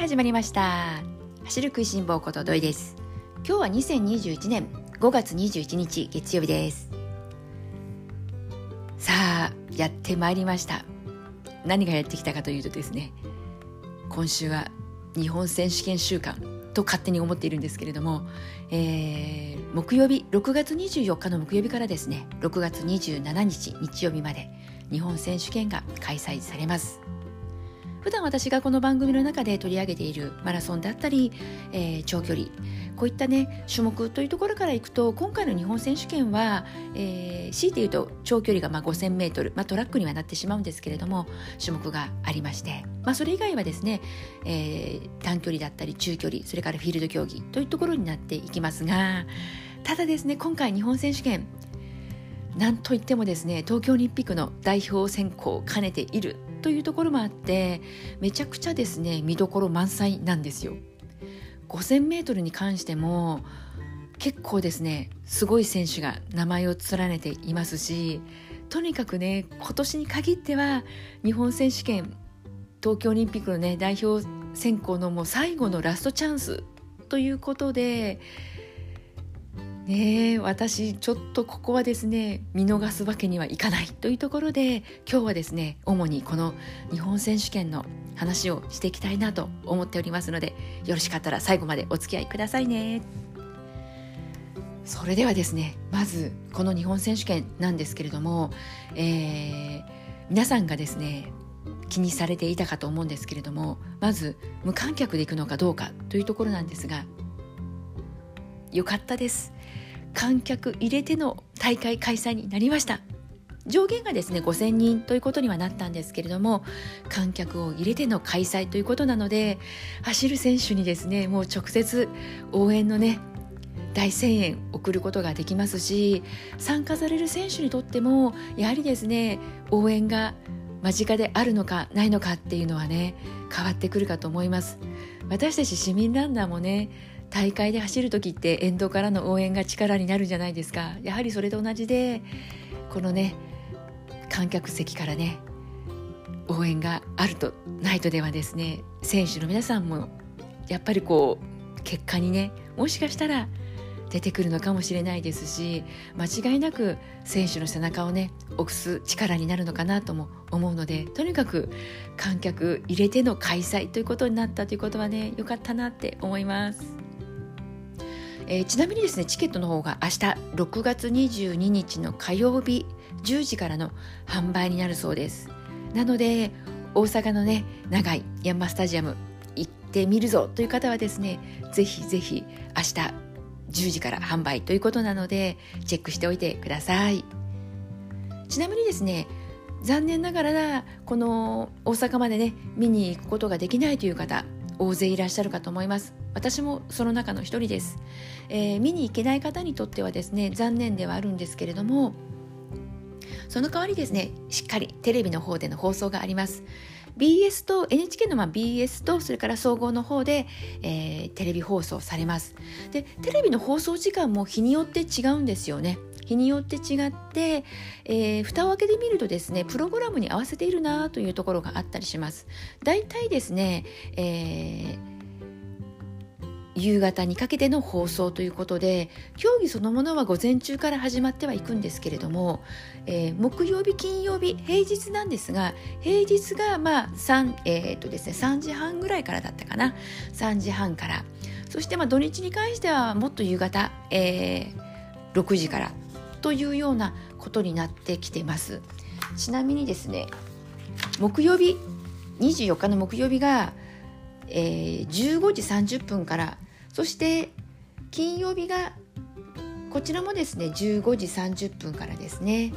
始まりました。走る食いしん坊こと土井です。今日は2021年5月21日月曜日です。さあやってまいりました。何がやってきたかというとですね今週は日本選手権週間と勝手に思っているんですけれども、えー、木曜日6月24日の木曜日からですね6月27日日曜日まで日本選手権が開催されます。普段私がこの番組の中で取り上げているマラソンだったり、えー、長距離こういったね種目というところからいくと今回の日本選手権は、えー、強いて言うと長距離がまあ 5000m、まあ、トラックにはなってしまうんですけれども種目がありまして、まあ、それ以外はですね、えー、短距離だったり中距離それからフィールド競技というところになっていきますがただですね今回日本選手権なんといってもですね東京オリンピックの代表選考を兼ねているというところもあってめちゃくちゃですね見どころ満載なんですよ。5000m に関しても結構ですねすごい選手が名前を連ねていますしとにかくね今年に限っては日本選手権東京オリンピックのね代表選考のもう最後のラストチャンスということでね私ちょっとここはですね見逃すわけにはいかないというところで今日はですね主にこの日本選手権の話をしていきたいなと思っておりますのでよろしかったら最後までお付き合いくださいね。それではですねまずこの日本選手権なんですけれども、えー、皆さんがですね気にされていたかと思うんですけれどもまず無観客で行くのかどうかというところなんですがよかったです。観客入れての大会開催になりました。上限がですね5000人ということにはなったんですけれども観客を入れての開催ということなので走る選手にですねもう直接応援のね大声援送ることができますし参加される選手にとってもやはりですね応援が間近であるのかないのかっていうのはね変わってくるかと思います。私たち市民ランナーもね大会で走る時って沿道からの応援が力になるじゃないですかやはりそれと同じでこのね観客席からね応援があるとないとではですね選手の皆さんもやっぱりこう結果にねもしかしたら出てくるのかもしれないですし間違いなく選手の背中をね押す力になるのかなとも思うのでとにかく観客入れての開催ということになったということはね良かったなって思います。えー、ちなみにですねチケットの方が明日6月22日の火曜日10時からの販売になるそうです。なので大阪のね長いヤンマスタジアム行ってみるぞという方はですねぜひぜひ明日10時から販売ということなのでチェックしておいてください。ちなみにですね残念ながらこの大阪までね見に行くことができないという方大勢いらっしゃるかと思います。私もその中の一人です、えー、見に行けない方にとってはですね残念ではあるんですけれどもその代わりですねしっかりテレビの方での放送があります。BS と NHK のまあ BS とそれから総合の方で、えー、テレビ放送されます。でテレビの放送時間も日によって違うんですよね。日によって違って、えー、蓋を開けてみるとですねプログラムに合わせているなというところがあったりします。大体ですね、えー夕方にかけての放送ということで競技そのものは午前中から始まってはいくんですけれども、えー、木曜日金曜日平日なんですが平日がまあ 3,、えーとですね、3時半ぐらいからだったかな。3時半から。そしてまあ土日に関してはもっと夕方、えー、6時からというようなことになってきてます。ちなみにですね木曜日24日の木曜日が、えー、15時30分からそして金曜日がこちらもですね15時30分からですね。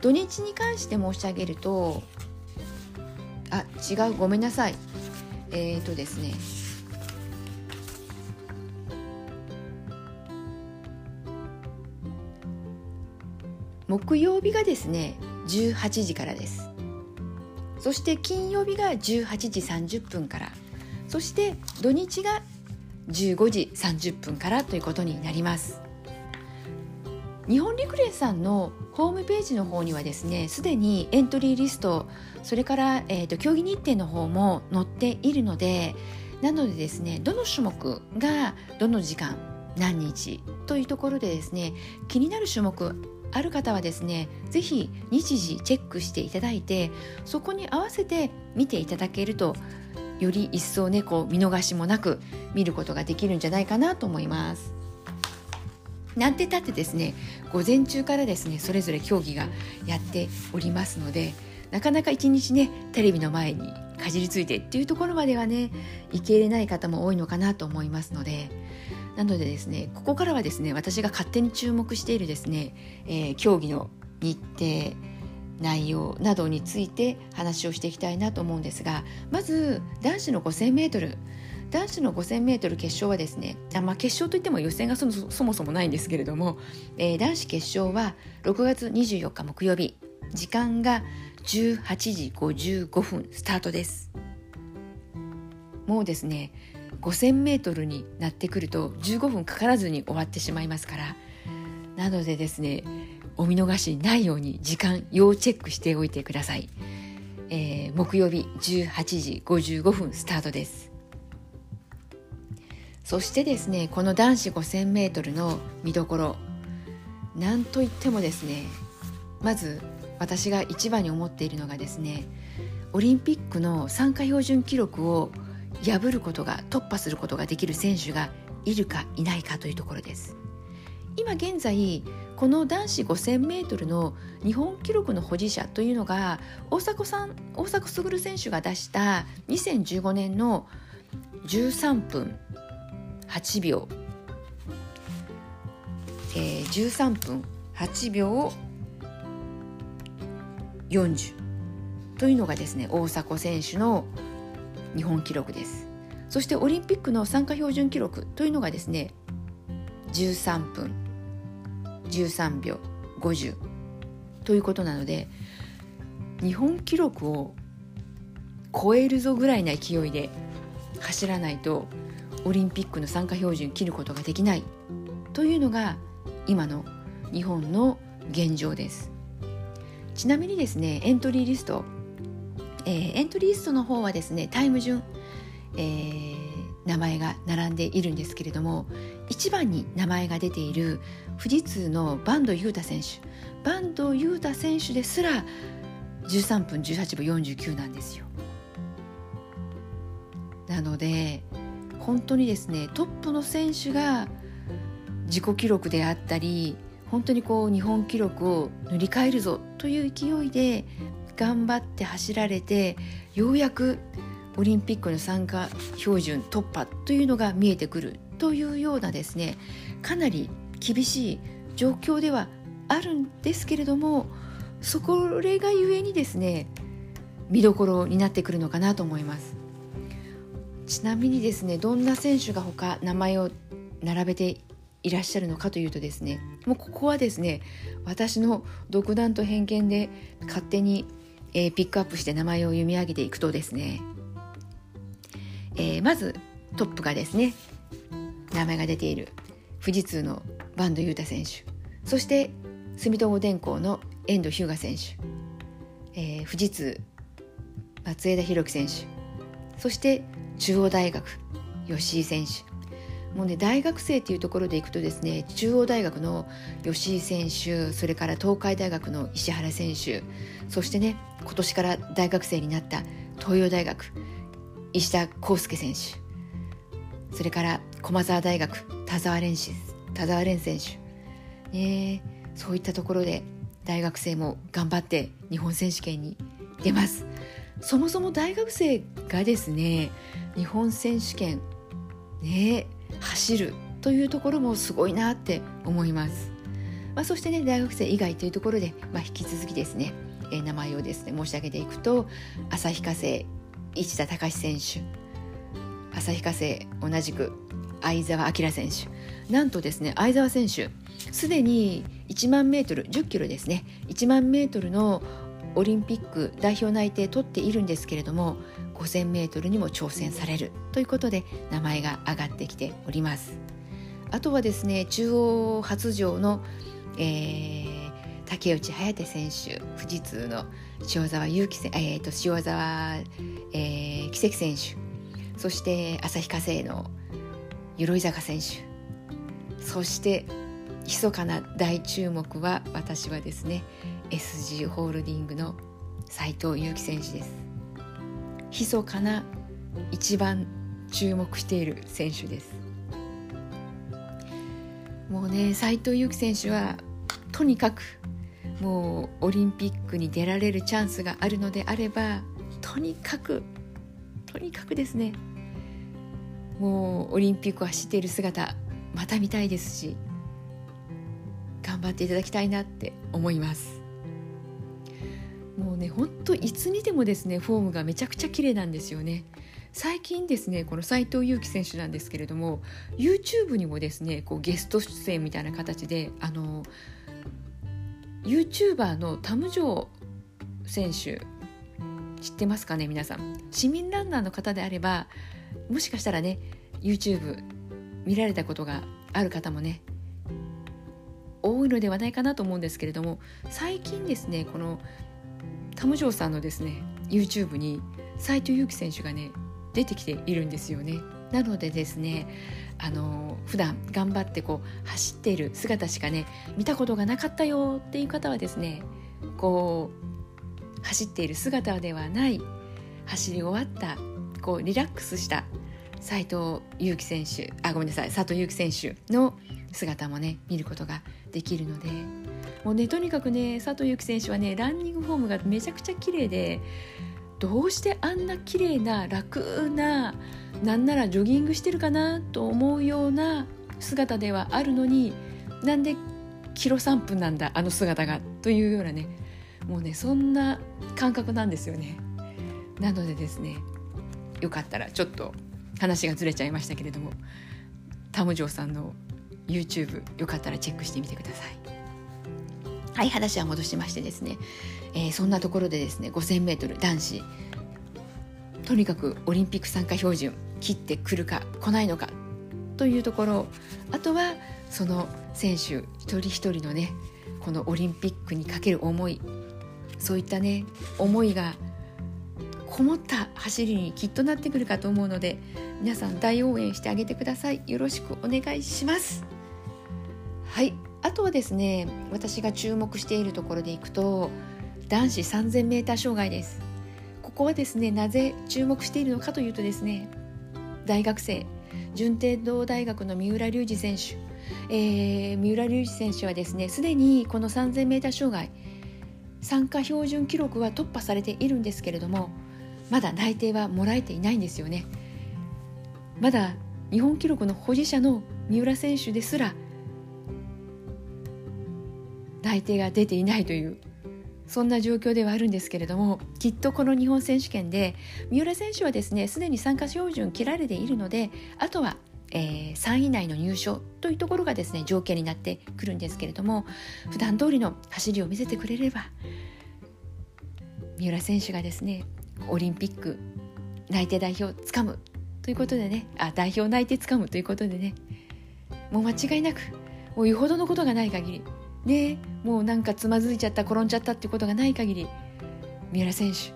土日に関して申し上げるとあ違うごめんなさい。えっ、ー、とですね木曜日がですね18時からです。そして金曜日が18時30分からそして土日が15時30分からということになります。日本陸連さんのホームページの方にはですねすでにエントリーリストそれから、えーと、競技日程の方も載っているのでなのでですねどの種目がどの時間何日というところでですね気になる種目ある方はですね是非日時チェックしていただいてそこに合わせて見ていただけるとより一層ねこう見逃しもなく見ることができるんじゃないかなと思います。なんてたってですね午前中からですねそれぞれ競技がやっておりますのでなかなか一日ねテレビの前にかじりついてっていうところまではね受けれない方も多いのかなと思いますのでなのでですねここからはですね私が勝手に注目しているですね、えー、競技の日程内容などについて話をしていきたいなと思うんですがまず男子の 5000m 男子の 5000m 決勝はですねあ、まあ、決勝といっても予選がそもそもないんですけれども、えー、男子決勝は6月24日木曜日。時間が18時55分スタートです。もうですね 5000m になってくると15分かからずに終わってしまいますから。なのでですねお見逃しないように時間要チェックしておいてください、えー、木曜日18時55分スタートです。そしてですねこの男子 5000m の見どころ。なんといってもですねまず私が一番に思っているのがですねオリンピックの参加標準記録を破ることが突破することができる選手がいるかいないかというところです。今現在この男子 5000m の日本記録の保持者というのが大迫さん大迫傑選手が出した2015年の13分8秒、えー、13分8秒40というのがですね大迫選手の日本記録です。そしてオリンピックの参加標準記録というのがですね13分13秒50ということなので日本記録を超えるぞぐらいな勢いで走らないとオリンピックの参加標準切ることができない。というのが今の日本の現状です。ちなみにですねエントリーリスト、えー、エントリーストの方はですねタイム順、えー、名前が並んでいるんですけれども1番に名前が出ている富士通の坂東裕太選手。坂東裕太選手ですら13分18秒49なんですよ。なので本当にですねトップの選手が自己記録であったり本当にこう日本記録を塗り替えるぞという勢いで頑張って走られてようやくオリンピックの参加標準突破というのが見えてくるというようなですねかなり厳しい状況ではあるんですけれどもそこれがゆえにですね見どころになってくるのかなと思います。ちなみにですねどんな選手が他名前を並べていらっしゃるのかというとですねもうここはですね私の独断と偏見で勝手に、えー、ピックアップして名前を読み上げていくとですね、えー、まずトップがですね名前が出ている富士通の坂東裕太選手そして住友電工の遠藤日向選手、えー、富士通松枝博樹選手そして中央大学吉井選手もうね大学生っていうところでいくとですね中央大学の吉井選手それから東海大学の石原選手そしてね今年から大学生になった東洋大学石田康介選手それから駒澤大学田澤蓮田澤蓮選手、ね、そういったところで大学生も頑張って日本選手権に出ます。そもそも大学生がですね日本選手権ね走るというところもすごいなって思います、まあ、そしてね大学生以外というところで、まあ、引き続きですね、えー、名前をですね申し上げていくと旭化成市田隆選手旭化成同じく相澤晃選手なんとですね相澤選手すでに1万メートル10キロですね1万メートルのオリンピック代表内定取っているんですけれども 5000m にも挑戦されるということで名前が挙がってきております。あとはですね中央発条の、えー、竹内颯選手富士通の塩沢祐希、えーと、塩沢、えー、奇跡選手そして旭化成の鎧坂選手そして密かな大注目は私はですね SG ホールディングの斉藤佑樹選手です。密かな一番注目している選手です。もうね斉藤佑樹選手はとにかくもうオリンピックに出られるチャンスがあるのであればとにかくとにかくですね。もうオリンピックを走っている姿また見たいですし頑張っていただきたいなって思います。ねほんといつ見てもですねフォームがめちゃくちゃ綺麗なんですよね。最近ですねこの斉藤佑樹選手なんですけれども YouTube にもですねこうゲスト出演みたいな形であの YouTuber のタム・ジョー選手知ってますかね皆さん。市民ランナーの方であればもしかしたらね YouTube 見られたことがある方もね多いのではないかなと思うんですけれども最近ですねこのタム・ジョーさんのですね YouTube に斉藤佑樹選手がね出てきているんですよね。なのでですねあの普段頑張ってこう走っている姿しかね見たことがなかったよっていう方はですねこう走っている姿ではない走り終わったこうリラックスした斉藤佑樹選手あごめんなさい佐藤佑樹選手の姿もね見ることができるのでもうねとにかくね佐藤佑樹選手はねランニングフォームがめちゃくちゃ綺麗でどうしてあんな綺麗な楽ななんならジョギングしてるかなと思うような姿ではあるのになんでキロ3分なんだあの姿がというようなねもうねそんな感覚なんですよね。なのでですねよかったらちょっと話がずれちゃいましたけれどもタムジョーさんの YouTube よかったらチェックしてみてください。はい話は戻しましてですね、えー、そんなところでですね 5000m 男子。とにかくオリンピック参加標準切ってくるか来ないのかというところ。あとはその選手一人一人のねこのオリンピックにかける思い。そういったね思いがこもった走りにきっとなってくるかと思うので皆さん大応援してあげてください。よろしくお願いします。はい。あとはですね私が注目しているところでいくと男子 3000m 障害です。ここはですねなぜ注目しているのかというとですね大学生順天堂大学の三浦龍司選手、えー、三浦龍司選手はですねすでにこの 3000m 障害参加標準記録は突破されているんですけれどもまだ内定はもらえていないんですよね。まだ日本記録の保持者の三浦選手ですら内定が出ていないというそんな状況ではあるんですけれどもきっとこの日本選手権で三浦選手はですねすでに参加標準切られているのであとは、えー、3位以内の入賞というところがですね条件になってくるんですけれども普段通りの走りを見せてくれれば三浦選手がですねオリンピック内定代表つかむということでねあ代表内定つかむということでねもう間違いなくもうよほどのことがない限りねもうなんかつまずいちゃった転んじゃったってことがない限り三浦選手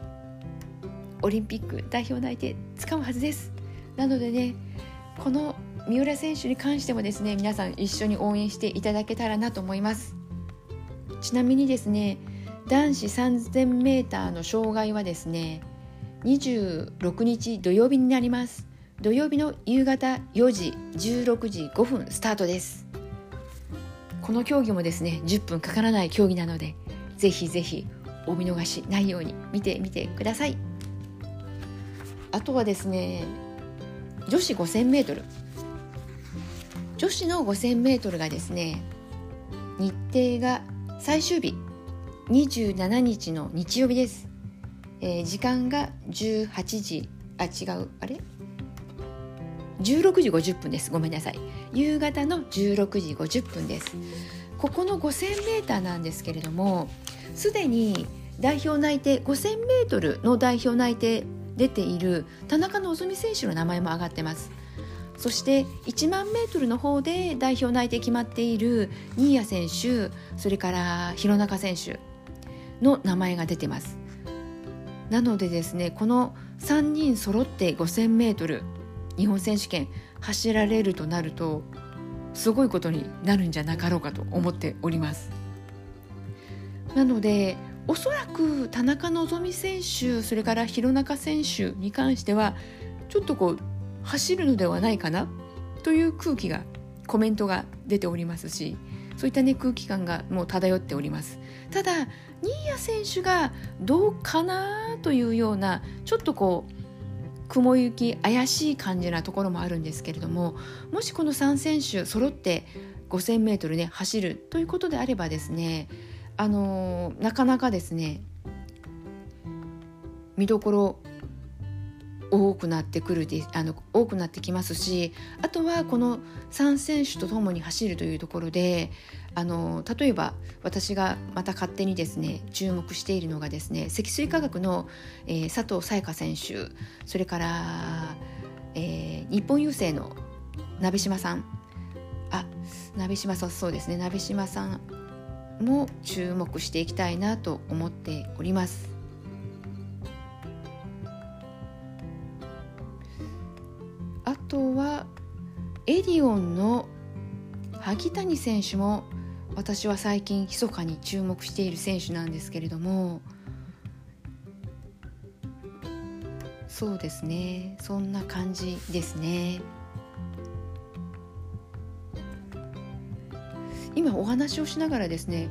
オリンピック代表内定つかむはずです。なのでねこの三浦選手に関してもですね皆さん一緒に応援していただけたらなと思います。ちなみにですね男子 3000m の障害はですね26日土曜日になります。土曜日の夕方4時16時5分スタートです。この競技もですね10分かからない競技なのでぜひぜひお見逃しないように見てみてください。あとはですね女子 5000m 女子の 5000m がですね日程が最終日。27日の日曜日です、えー、時間が18時。あ違う。あれ？16時50分です。ごめんなさい。夕方の16時50分です。ここの 5000m なんですけれどもすでに代表内定 5000m の代表内定出ている田中希実選手の名前も挙がってます。そして1万メートルの方で代表内定決まっている新谷選手それから弘中選手の名前が出てます。なのでですねこの3人揃って 5000m 日本選手権走られるとなるとすごいことになるんじゃなかろうかと思っております。なのでおそらく田中希実選手それから弘中選手に関してはちょっとこう走るのではないかなという空気がコメントが出ておりますしそういったね空気感がもう漂っております。ただ新谷選手がどうかなというようなちょっとこう雲行き怪しい感じなところもあるんですけれどももしこの3選手揃って 5000m ね走るということであればですねあのなかなかですね見どころ多くなってくるであの多くなってきますしあとはこの3選手と共に走るというところであの例えば私がまた勝手にですね注目しているのがですね積水化学の、えー、佐藤沙也加選手それから、えー、日本郵政の鍋島さんあ鍋島さんそうですね鍋島さんも注目していきたいなと思っております。あとはエディオンの萩谷選手も私は最近密かに注目している選手なんですけれどもそうですね。そんな感じですね。今お話をしながらですね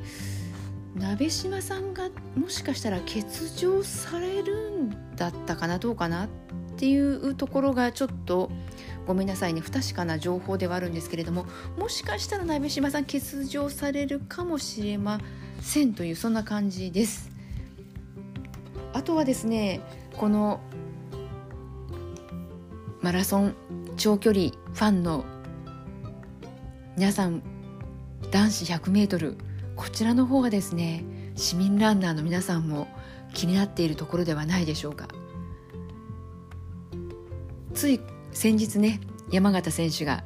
鍋島さんがもしかしたら欠場されるんだったかなどうかなっていうところがちょっとごめんなさいね。不確かな情報ではあるんですけれどももしかしたら鍋島さん欠場されるかもしれませんというそんな感じです。あとはですねこのマラソン長距離ファンの皆さん男子 100m こちらの方がですね市民ランナーの皆さんも気になっているところではないでしょうか。つい先日ね山形選手が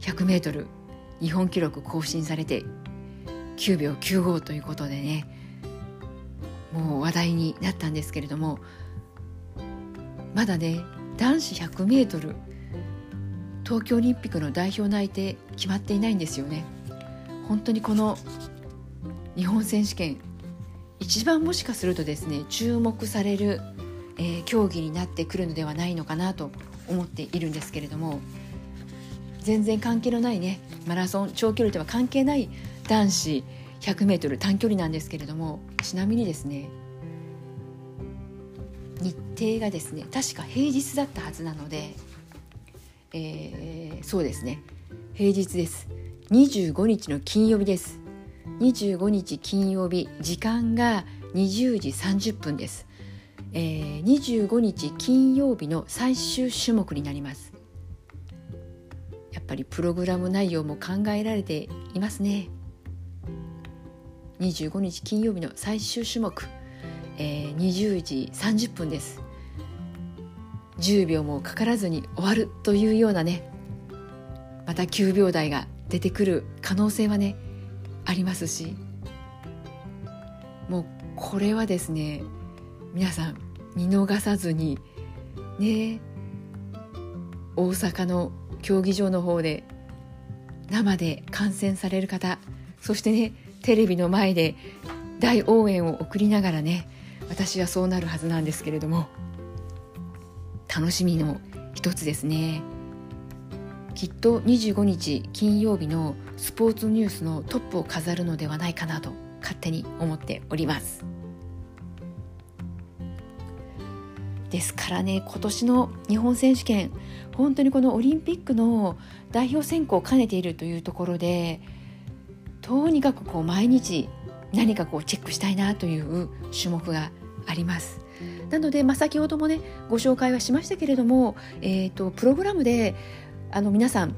100m 日本記録更新されて9秒95ということでねもう話題になったんですけれどもまだね男子 100m 東京オリンピックの代表内定決まっていないんですよね。本当にこの日本選手権一番もしかするとですね注目される、えー、競技になってくるのではないのかなと思っているんですけれども全然関係のないねマラソン長距離とは関係ない男子 100m 短距離なんですけれどもちなみにですね日程がですね確か平日だったはずなので、えー、そうですね平日です。25日の金曜日です。25日金曜日時間が20時30分です。えー、25日金曜日の最終種目になります。やっぱりプログラム内容も考えられていますね。25日金曜日の最終種目、えー、20時30分です。10秒もかからずに終わるというようなね。また9秒台が出てくる可能性はねありますし。もうこれはですね皆さん見逃さずにね大阪の競技場の方で生で観戦される方そしてねテレビの前で大応援を送りながらね私はそうなるはずなんですけれども楽しみの一つですねきっと25日金曜日のスポーツニュースのトップを飾るのではないかなと勝手に思っております。ですからね今年の日本選手権本当にこのオリンピックの代表選考を兼ねているというところでとにかくこう毎日何かこうチェックしたいなという種目があります。なので、まあ、先ほどもねご紹介はしましたけれども、えーとプログラムであの皆さん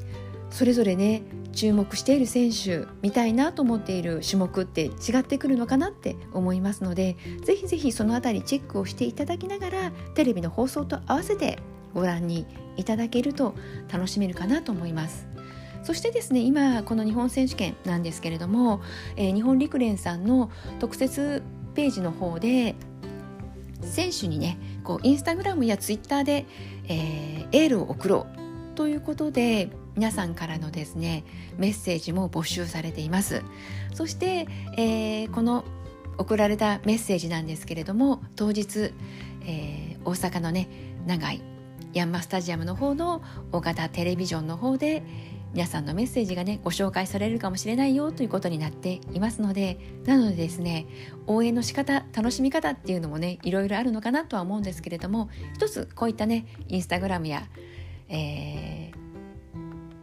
それぞれね注目している選手見たいなと思っている種目って違ってくるのかなって思いますのでぜひぜひそのあたりチェックをしていただきながらテレビの放送と合わせてご覧にいただけると楽しめるかなと思います。そしてですね今この日本選手権なんですけれども、えー、日本陸連さんの特設ページの方で選手にねこうインスタグラムやツイッターで、えー、エールを送ろうということで皆さんからのですねメッセージも募集されています。そして、えー、この送られたメッセージなんですけれども当日、えー、大阪のね長井ヤンマスタジアムの方の大型テレビジョンの方で皆さんのメッセージがねご紹介されるかもしれないよということになっていますのでなのでですね応援の仕方楽しみ方っていうのもねいろいろあるのかなとは思うんですけれども一つこういったねインスタグラムや、えー、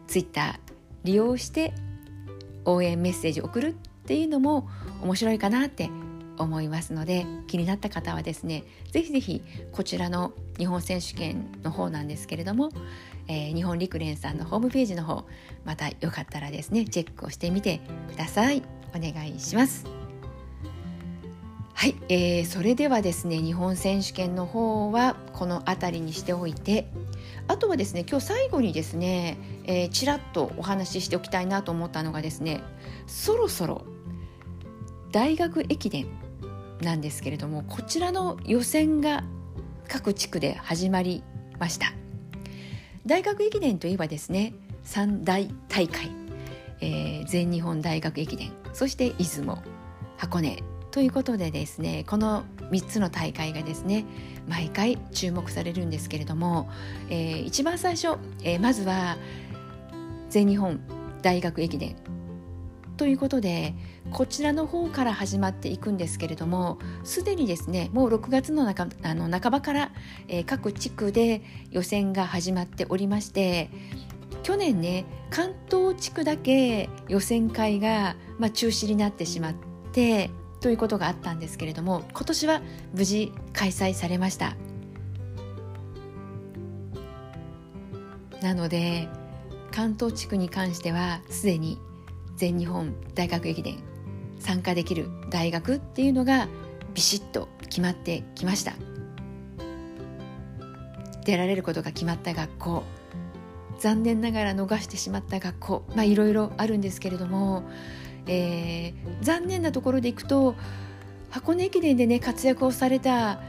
ツイッター利用して応援メッセージを送るっていうのも面白いかなって思いますので気になった方はですねぜひぜひこちらの日本選手権の方なんですけれども、えー、日本陸連さんのホームページの方またよかったらですねチェックをしてみてください。お願いします。はい、えー、それではですね日本選手権の方はこの辺りにしておいてあとはですね今日最後にですね、えー、ちらっとお話ししておきたいなと思ったのがですねそろそろ大学駅伝なんですけれどもこちらの予選が各地区で始まりました。大学駅伝といえばですね三大大会、えー、全日本大学駅伝。そして出雲箱根。ということでですねこの3つの大会がですね毎回注目されるんですけれども、えー、一番最初、えー、まずは全日本大学駅伝。ということでこちらの方から始まっていくんですけれどもすでにですねもう6月の中あの半ばから、えー、各地区で予選が始まっておりまして去年ね関東地区だけ予選会が、まあ、中止になってしまってということがあったんですけれども今年は無事開催されました。なので関東地区に関してはすでに全日本大学駅伝参加できる大学っていうのがビシッと決まってきました。出られることが決まった学校残念ながら逃してしまった学校まあいろいろあるんですけれどもえー、残念なところでいくと箱根駅伝でね活躍をされた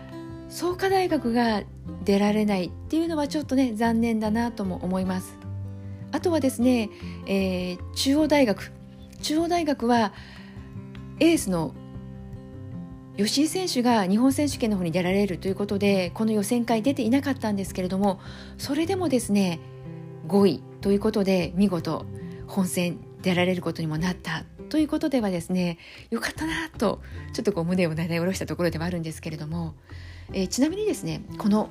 創価大学が出られないっていうのはちょっとね残念だなとも思います。あとはですね、えー、中央大学。中央大学はエースの吉井選手が日本選手権の方に出られるということでこの予選会出ていなかったんですけれどもそれでもですね5位ということで見事本戦出られることにもなった。ということではですねよかったなとちょっとこう胸をなで下ろしたところではあるんですけれども、えー、ちなみにですねこの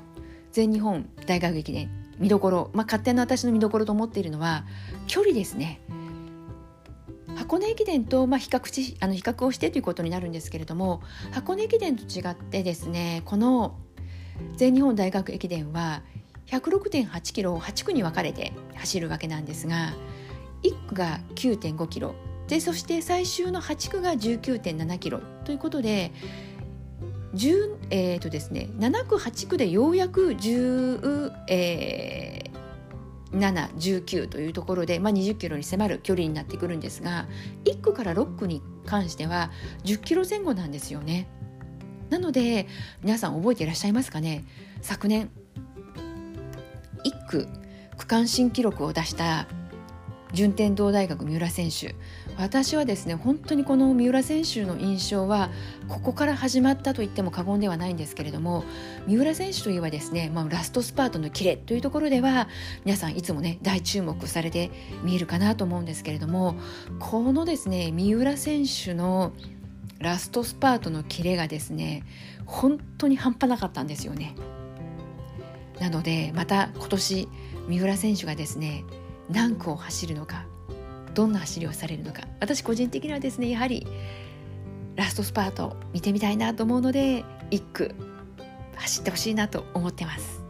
全日本大学駅伝見どころ、まあ、勝手な私の見どころと思っているのは距離ですね。箱根駅伝とまあ比較しあの比較をしてということになるんですけれども箱根駅伝と違ってですねこの全日本大学駅伝は106.8キロを8区に分かれて走るわけなんですが1区が9.5キロでそして最終の8区が19.7キロということで10えーとですね、7区8区でようやく10、えー、7、19というところで、まあ、20キロに迫る距離になってくるんですが1区から6区に関しては10キロ前後なんですよね。なので皆さん覚えていらっしゃいますかね？昨年1区区間新記録を出した順天堂大学三浦選手私はですね本当にこの三浦選手の印象はここから始まったと言っても過言ではないんですけれども三浦選手といえばですね、まあ、ラストスパートのキレというところでは皆さんいつもね大注目されて見えるかなと思うんですけれどもこのですね三浦選手のラストスパートのキレがですね本当に半端なかったんですよね。なのでまた今年三浦選手がですね何区を走るのかどんな走りをされるのか私個人的にはですねやはりラストスパート見てみたいなと思うので1区走ってほしいなと思ってます。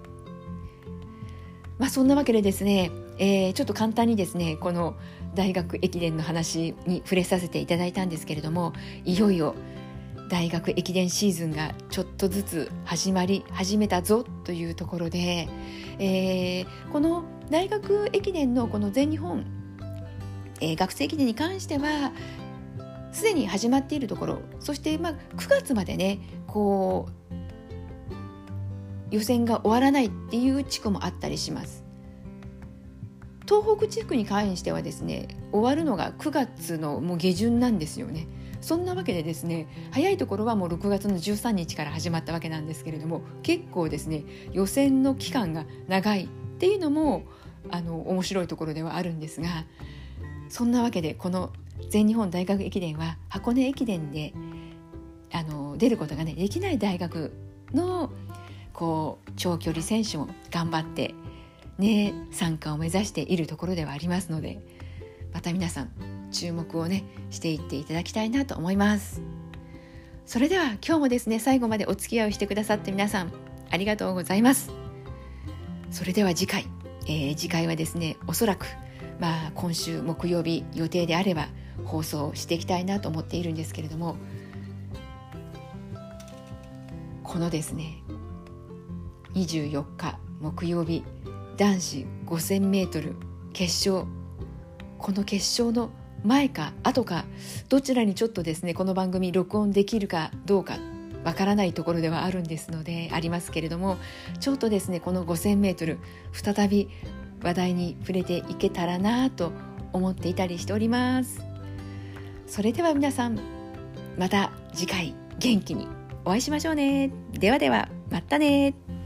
まあそんなわけでですね、えー、ちょっと簡単にですねこの大学駅伝の話に触れさせていただいたんですけれどもいよいよ大学駅伝シーズンがちょっとずつ始まり始めたぞというところで、えー、この大学駅伝のこの全日本、えー、学生駅伝に関してはすでに始まっているところそしてまあ9月までねこう予選が終わらないっていう地区もあったりします。東北地区に関してはですね終わるのが9月のもう下旬なんですよね。そんなわけでですね早いところはもう6月の13日から始まったわけなんですけれども結構ですね予選の期間が長いっていうのもあの面白いところではあるんですがそんなわけでこの全日本大学駅伝は箱根駅伝であの出ることがねできない大学のこう長距離選手も頑張ってね参加を目指しているところではありますのでまた皆さん注目をねしていっていただきたいなと思います。それでは今日もですね最後までお付き合いをしてくださって皆さんありがとうございます。それでは次回、えー、次回はですねおそらくまあ今週木曜日予定であれば放送していきたいなと思っているんですけれどもこのですね24日木曜日男子 5000m 決勝この決勝の前か後かどちらにちょっとですねこの番組録音できるかどうかわからないところではあるんですのでありますけれどもちょっとですねこの 5000m 再び話題に触れていけたらなと思っていたりしております。それでは皆さんまた次回元気にお会いしましょうね。ではではまたね。